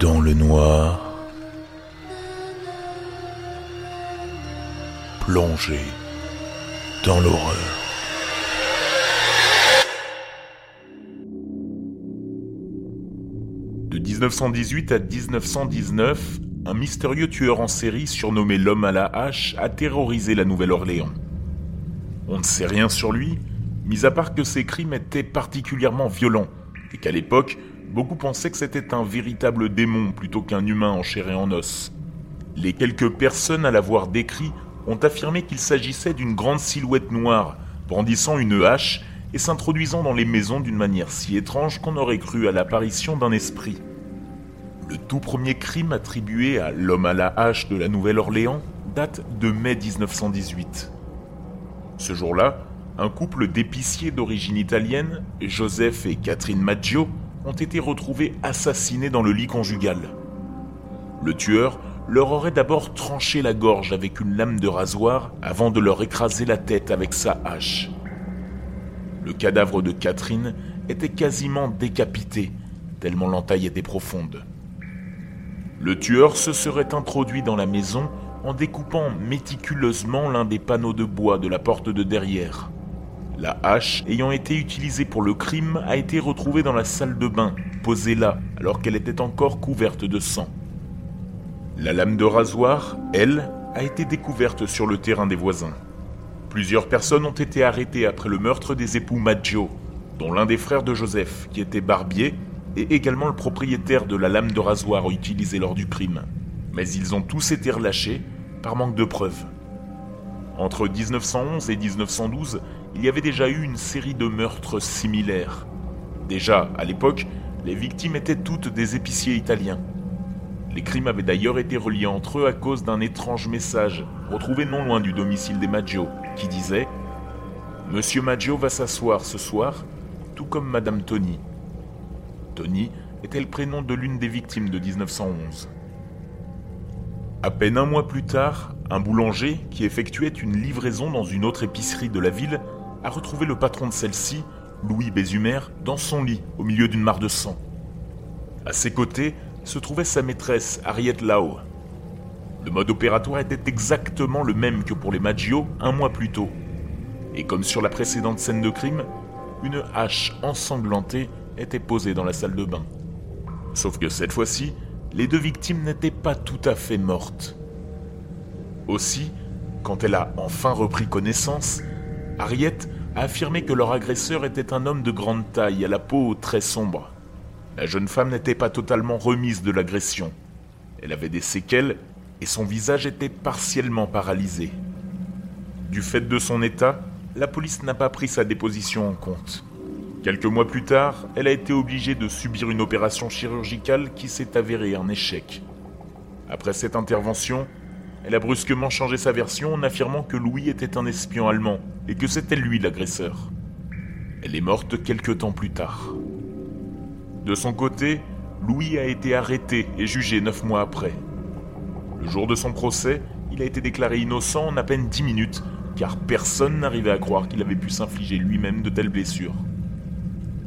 dans le noir, plongé dans l'horreur. De 1918 à 1919, un mystérieux tueur en série surnommé l'homme à la hache a terrorisé la Nouvelle-Orléans. On ne sait rien sur lui, mis à part que ses crimes étaient particulièrement violents et qu'à l'époque, beaucoup pensaient que c'était un véritable démon plutôt qu'un humain en chair et en os. Les quelques personnes à l'avoir décrit ont affirmé qu'il s'agissait d'une grande silhouette noire, brandissant une hache et s'introduisant dans les maisons d'une manière si étrange qu'on aurait cru à l'apparition d'un esprit. Le tout premier crime attribué à l'homme à la hache de la Nouvelle-Orléans date de mai 1918. Ce jour-là, un couple d'épiciers d'origine italienne, Joseph et Catherine Maggio, ont été retrouvés assassinés dans le lit conjugal. Le tueur leur aurait d'abord tranché la gorge avec une lame de rasoir avant de leur écraser la tête avec sa hache. Le cadavre de Catherine était quasiment décapité, tellement l'entaille était profonde. Le tueur se serait introduit dans la maison en découpant méticuleusement l'un des panneaux de bois de la porte de derrière. La hache ayant été utilisée pour le crime a été retrouvée dans la salle de bain, posée là, alors qu'elle était encore couverte de sang. La lame de rasoir, elle, a été découverte sur le terrain des voisins. Plusieurs personnes ont été arrêtées après le meurtre des époux Maggio, dont l'un des frères de Joseph, qui était barbier, et également le propriétaire de la lame de rasoir utilisée lors du crime. Mais ils ont tous été relâchés par manque de preuves. Entre 1911 et 1912, il y avait déjà eu une série de meurtres similaires. Déjà, à l'époque, les victimes étaient toutes des épiciers italiens. Les crimes avaient d'ailleurs été reliés entre eux à cause d'un étrange message retrouvé non loin du domicile des Maggio, qui disait Monsieur Maggio va s'asseoir ce soir, tout comme Madame Tony. Tony était le prénom de l'une des victimes de 1911. À peine un mois plus tard, un boulanger qui effectuait une livraison dans une autre épicerie de la ville a retrouvé le patron de celle-ci, Louis Bézumer, dans son lit, au milieu d'une mare de sang. À ses côtés se trouvait sa maîtresse, Harriet Lau. Le mode opératoire était exactement le même que pour les Maggio un mois plus tôt. Et comme sur la précédente scène de crime, une hache ensanglantée était posée dans la salle de bain. Sauf que cette fois-ci, les deux victimes n'étaient pas tout à fait mortes. Aussi, quand elle a enfin repris connaissance, Harriet a affirmé que leur agresseur était un homme de grande taille, à la peau très sombre. La jeune femme n'était pas totalement remise de l'agression. Elle avait des séquelles et son visage était partiellement paralysé. Du fait de son état, la police n'a pas pris sa déposition en compte. Quelques mois plus tard, elle a été obligée de subir une opération chirurgicale qui s'est avérée un échec. Après cette intervention, elle a brusquement changé sa version en affirmant que Louis était un espion allemand et que c'était lui l'agresseur. Elle est morte quelque temps plus tard. De son côté, Louis a été arrêté et jugé neuf mois après. Le jour de son procès, il a été déclaré innocent en à peine dix minutes, car personne n'arrivait à croire qu'il avait pu s'infliger lui-même de telles blessures.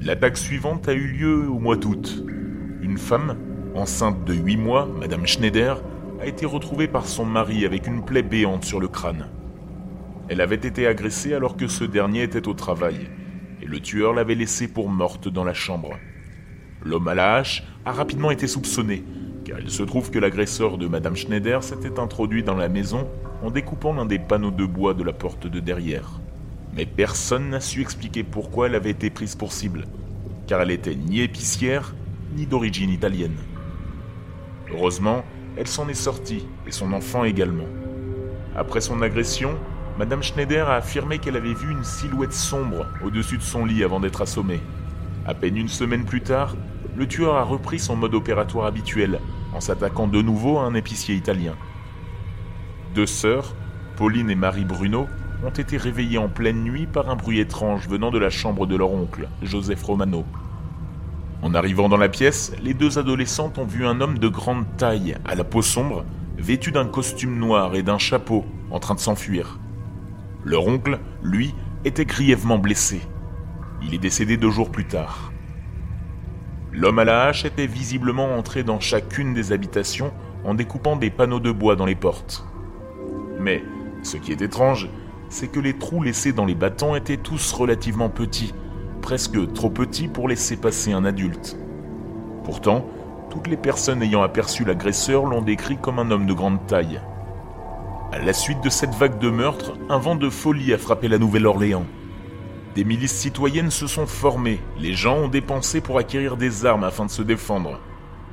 L'attaque suivante a eu lieu au mois d'août. Une femme, enceinte de 8 mois, Madame Schneider, a été retrouvée par son mari avec une plaie béante sur le crâne. Elle avait été agressée alors que ce dernier était au travail, et le tueur l'avait laissée pour morte dans la chambre. L'homme à la hache a rapidement été soupçonné, car il se trouve que l'agresseur de Madame Schneider s'était introduit dans la maison en découpant l'un des panneaux de bois de la porte de derrière mais personne n'a su expliquer pourquoi elle avait été prise pour cible, car elle était ni épicière, ni d'origine italienne. Heureusement, elle s'en est sortie, et son enfant également. Après son agression, Madame Schneider a affirmé qu'elle avait vu une silhouette sombre au-dessus de son lit avant d'être assommée. À peine une semaine plus tard, le tueur a repris son mode opératoire habituel, en s'attaquant de nouveau à un épicier italien. Deux sœurs, Pauline et Marie Bruno, ont été réveillés en pleine nuit par un bruit étrange venant de la chambre de leur oncle, Joseph Romano. En arrivant dans la pièce, les deux adolescentes ont vu un homme de grande taille, à la peau sombre, vêtu d'un costume noir et d'un chapeau, en train de s'enfuir. Leur oncle, lui, était grièvement blessé. Il est décédé deux jours plus tard. L'homme à la hache était visiblement entré dans chacune des habitations en découpant des panneaux de bois dans les portes. Mais ce qui est étrange, c'est que les trous laissés dans les battants étaient tous relativement petits, presque trop petits pour laisser passer un adulte. Pourtant, toutes les personnes ayant aperçu l'agresseur l'ont décrit comme un homme de grande taille. À la suite de cette vague de meurtres, un vent de folie a frappé la Nouvelle-Orléans. Des milices citoyennes se sont formées, les gens ont dépensé pour acquérir des armes afin de se défendre,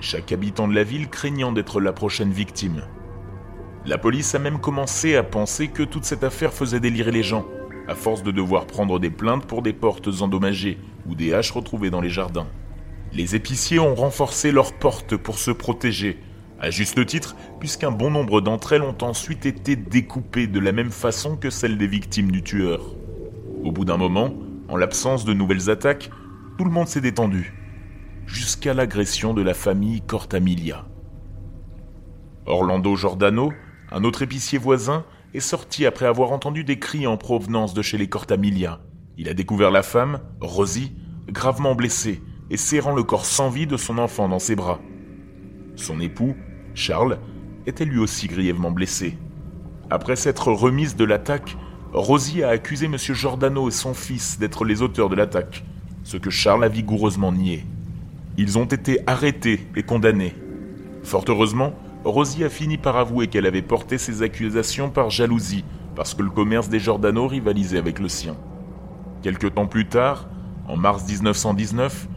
chaque habitant de la ville craignant d'être la prochaine victime. La police a même commencé à penser que toute cette affaire faisait délirer les gens, à force de devoir prendre des plaintes pour des portes endommagées ou des haches retrouvées dans les jardins. Les épiciers ont renforcé leurs portes pour se protéger, à juste titre, puisqu'un bon nombre d'entre elles ont ensuite été découpées de la même façon que celles des victimes du tueur. Au bout d'un moment, en l'absence de nouvelles attaques, tout le monde s'est détendu, jusqu'à l'agression de la famille Cortamilia. Orlando Giordano, un autre épicier voisin, est sorti après avoir entendu des cris en provenance de chez les Cortamilia. Il a découvert la femme, Rosie, gravement blessée et serrant le corps sans vie de son enfant dans ses bras. Son époux, Charles, était lui aussi grièvement blessé. Après s'être remise de l'attaque, Rosie a accusé M. Giordano et son fils d'être les auteurs de l'attaque, ce que Charles a vigoureusement nié. Ils ont été arrêtés et condamnés. Fort heureusement, Rosie a fini par avouer qu'elle avait porté ces accusations par jalousie, parce que le commerce des Giordano rivalisait avec le sien. Quelque temps plus tard, en mars 1919,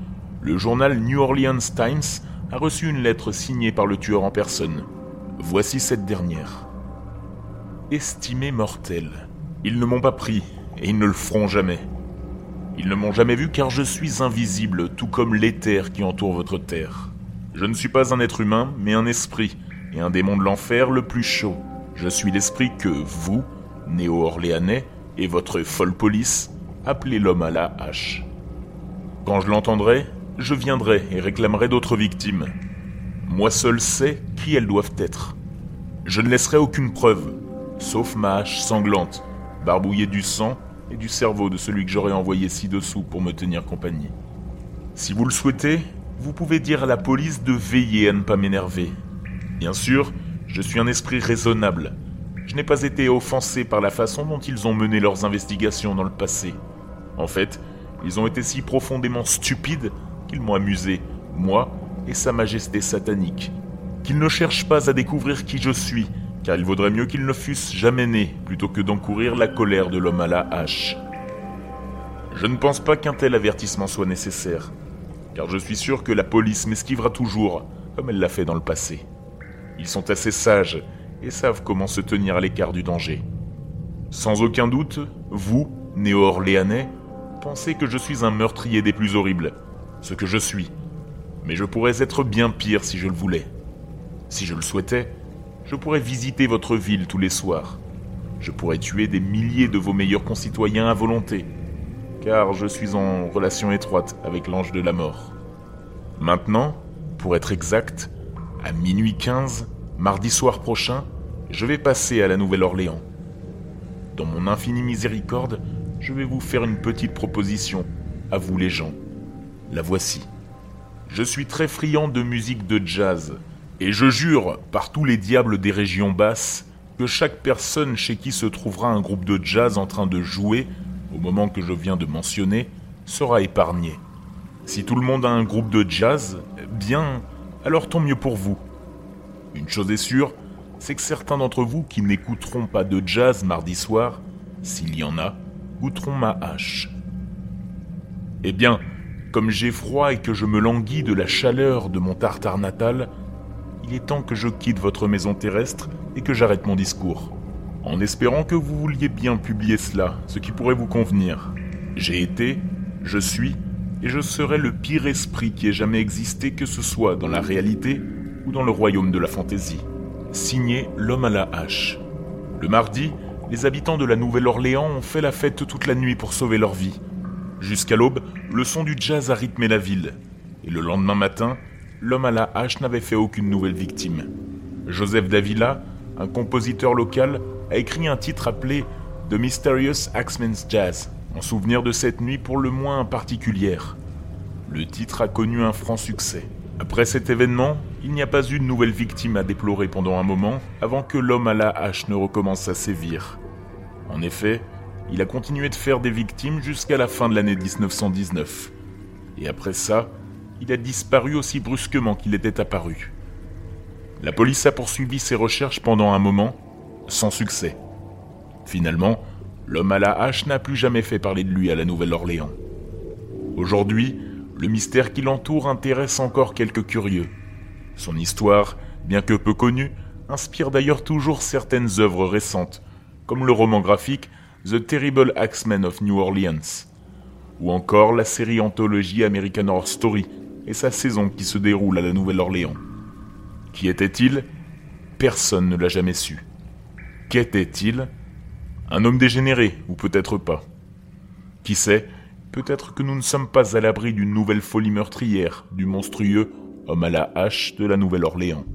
le journal New Orleans Times a reçu une lettre signée par le tueur en personne. Voici cette dernière. Estimé mortel. Ils ne m'ont pas pris, et ils ne le feront jamais. Ils ne m'ont jamais vu car je suis invisible, tout comme l'éther qui entoure votre terre. Je ne suis pas un être humain, mais un esprit, et un démon de l'enfer le plus chaud. Je suis l'esprit que vous, néo-orléanais, et votre folle police, appelez l'homme à la hache. Quand je l'entendrai, je viendrai et réclamerai d'autres victimes. Moi seul sais qui elles doivent être. Je ne laisserai aucune preuve, sauf ma hache sanglante, barbouillée du sang et du cerveau de celui que j'aurais envoyé ci-dessous pour me tenir compagnie. Si vous le souhaitez, vous pouvez dire à la police de veiller à ne pas m'énerver. Bien sûr, je suis un esprit raisonnable. Je n'ai pas été offensé par la façon dont ils ont mené leurs investigations dans le passé. En fait, ils ont été si profondément stupides qu'ils m'ont amusé, moi et Sa Majesté satanique. Qu'ils ne cherchent pas à découvrir qui je suis, car il vaudrait mieux qu'ils ne fussent jamais nés plutôt que d'encourir la colère de l'homme à la hache. Je ne pense pas qu'un tel avertissement soit nécessaire, car je suis sûr que la police m'esquivera toujours, comme elle l'a fait dans le passé. Ils sont assez sages et savent comment se tenir à l'écart du danger. Sans aucun doute, vous, néo-orléanais, pensez que je suis un meurtrier des plus horribles, ce que je suis. Mais je pourrais être bien pire si je le voulais. Si je le souhaitais, je pourrais visiter votre ville tous les soirs. Je pourrais tuer des milliers de vos meilleurs concitoyens à volonté, car je suis en relation étroite avec l'ange de la mort. Maintenant, pour être exact, à minuit 15, mardi soir prochain, je vais passer à la Nouvelle-Orléans. Dans mon infinie miséricorde, je vais vous faire une petite proposition, à vous les gens. La voici. Je suis très friand de musique de jazz, et je jure, par tous les diables des régions basses, que chaque personne chez qui se trouvera un groupe de jazz en train de jouer, au moment que je viens de mentionner, sera épargné. Si tout le monde a un groupe de jazz, bien, alors tant mieux pour vous. Une chose est sûre, c'est que certains d'entre vous qui n'écouteront pas de jazz mardi soir, s'il y en a, goûteront ma hache. Eh bien, comme j'ai froid et que je me languis de la chaleur de mon tartare natal, il est temps que je quitte votre maison terrestre et que j'arrête mon discours. En espérant que vous vouliez bien publier cela, ce qui pourrait vous convenir. J'ai été, je suis, et je serai le pire esprit qui ait jamais existé, que ce soit dans la réalité ou dans le royaume de la fantaisie. Signé L'homme à la hache. Le mardi, les habitants de la Nouvelle-Orléans ont fait la fête toute la nuit pour sauver leur vie. Jusqu'à l'aube, le son du jazz a rythmé la ville. Et le lendemain matin, l'homme à la hache n'avait fait aucune nouvelle victime. Joseph Davila, un compositeur local, a écrit un titre appelé The Mysterious Axeman's Jazz, en souvenir de cette nuit pour le moins particulière. Le titre a connu un franc succès. Après cet événement, il n'y a pas eu de nouvelle victime à déplorer pendant un moment avant que l'homme à la hache ne recommence à sévir. En effet, il a continué de faire des victimes jusqu'à la fin de l'année 1919. Et après ça, il a disparu aussi brusquement qu'il était apparu. La police a poursuivi ses recherches pendant un moment, sans succès. Finalement, l'homme à la hache n'a plus jamais fait parler de lui à la Nouvelle-Orléans. Aujourd'hui, le mystère qui l'entoure intéresse encore quelques curieux. Son histoire, bien que peu connue, inspire d'ailleurs toujours certaines œuvres récentes, comme le roman graphique The Terrible Axemen of New Orleans, ou encore la série anthologie American Horror Story et sa saison qui se déroule à la Nouvelle-Orléans. Qui était-il? Personne ne l'a jamais su. Qu'était-il? Un homme dégénéré, ou peut-être pas? Qui sait, peut-être que nous ne sommes pas à l'abri d'une nouvelle folie meurtrière du monstrueux homme à la hache de la Nouvelle-Orléans.